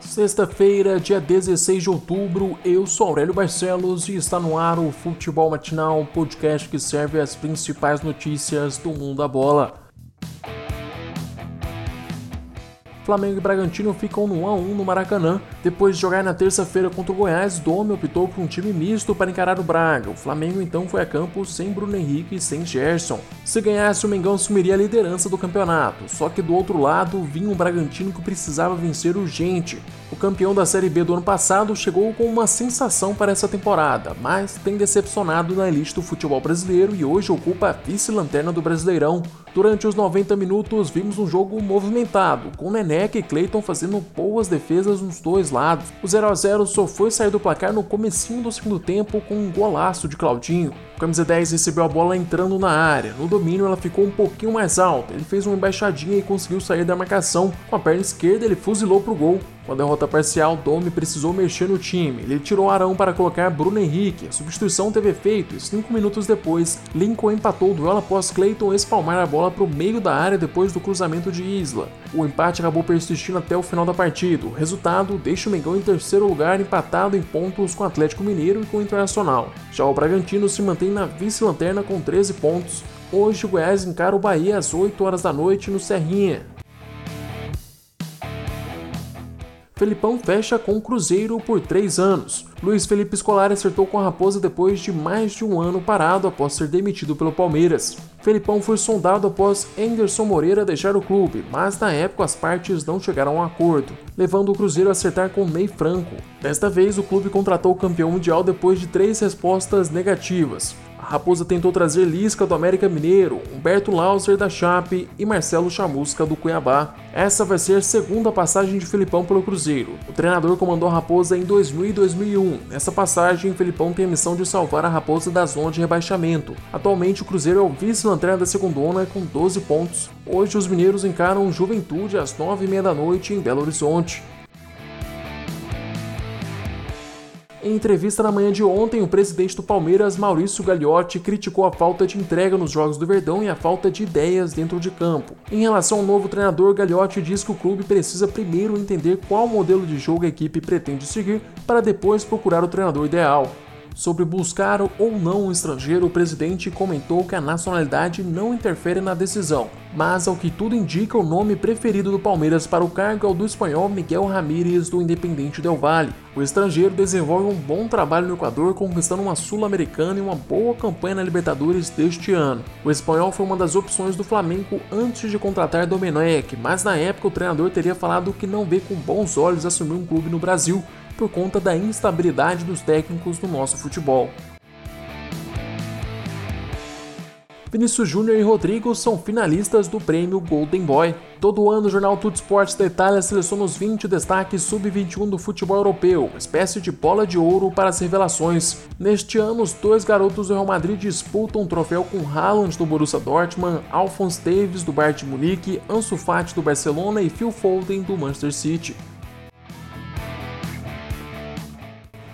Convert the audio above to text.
Sexta-feira, dia 16 de outubro, eu sou Aurélio Barcelos e está no ar o Futebol Matinal, podcast que serve as principais notícias do mundo da bola. Flamengo e Bragantino ficam no 1 a 1 no Maracanã. Depois de jogar na terça-feira contra o Goiás, Dome optou por um time misto para encarar o Braga. O Flamengo então foi a campo sem Bruno Henrique e sem Gerson. Se ganhasse, o Mengão assumiria a liderança do campeonato. Só que do outro lado vinha um Bragantino que precisava vencer urgente. O campeão da Série B do ano passado chegou com uma sensação para essa temporada, mas tem decepcionado na elite do futebol brasileiro e hoje ocupa a vice-lanterna do Brasileirão. Durante os 90 minutos, vimos um jogo movimentado, com Neneca e Clayton fazendo boas defesas nos dois lados. O 0 a 0 só foi sair do placar no comecinho do segundo tempo com um golaço de Claudinho. O camisa 10 recebeu a bola entrando na área. No domínio, ela ficou um pouquinho mais alta. Ele fez uma embaixadinha e conseguiu sair da marcação. Com a perna esquerda, ele fuzilou pro gol. Com a derrota parcial, Domi precisou mexer no time. Ele tirou Arão para colocar Bruno Henrique. A substituição teve efeito e cinco minutos depois, Lincoln empatou o duelo após Clayton espalmar a bola para o meio da área depois do cruzamento de Isla. O empate acabou persistindo até o final da partida. O resultado deixa o Mengão em terceiro lugar, empatado em pontos com o Atlético Mineiro e com o Internacional. Já o Bragantino se mantém na vice-lanterna com 13 pontos. Hoje o Goiás encara o Bahia às 8 horas da noite no Serrinha. Felipão fecha com o Cruzeiro por três anos. Luiz Felipe Scolari acertou com a Raposa depois de mais de um ano parado após ser demitido pelo Palmeiras. Felipão foi sondado após Anderson Moreira deixar o clube, mas na época as partes não chegaram a um acordo, levando o Cruzeiro a acertar com Ney Franco. Desta vez, o clube contratou o campeão mundial depois de três respostas negativas. Raposa tentou trazer Lisca do América Mineiro, Humberto Lauser da Chape e Marcelo Chamusca do Cuiabá. Essa vai ser a segunda passagem de Felipão pelo Cruzeiro. O treinador comandou a Raposa em 2000 e 2001. Nessa passagem, Felipão tem a missão de salvar a Raposa da zona de rebaixamento. Atualmente, o Cruzeiro é o vice-lanterna da segundona com 12 pontos. Hoje, os mineiros encaram Juventude às 9h30 da noite em Belo Horizonte. Em entrevista na manhã de ontem, o presidente do Palmeiras, Maurício Gagliotti, criticou a falta de entrega nos Jogos do Verdão e a falta de ideias dentro de campo. Em relação ao novo treinador, Gagliotti diz que o clube precisa primeiro entender qual modelo de jogo a equipe pretende seguir para depois procurar o treinador ideal. Sobre buscar ou não um estrangeiro, o presidente comentou que a nacionalidade não interfere na decisão, mas ao que tudo indica, o nome preferido do Palmeiras para o cargo é o do espanhol Miguel Ramírez do Independente Del Valle. O estrangeiro desenvolve um bom trabalho no Equador, conquistando uma Sul-Americana e uma boa campanha na Libertadores deste ano. O espanhol foi uma das opções do Flamengo antes de contratar Domenech, mas na época o treinador teria falado que não vê com bons olhos assumir um clube no Brasil por conta da instabilidade dos técnicos no nosso futebol. Vinícius Júnior e Rodrigo são finalistas do prêmio Golden Boy. Todo ano o jornal Tudo Sports da Itália seleciona os 20 destaques sub-21 do futebol europeu, espécie de bola de ouro para as revelações. Neste ano, os dois garotos do Real Madrid disputam um troféu com Haaland do Borussia Dortmund, Alphonse Davis do Bayern de Munique, Ansu Fati do Barcelona e Phil Foden do Manchester City.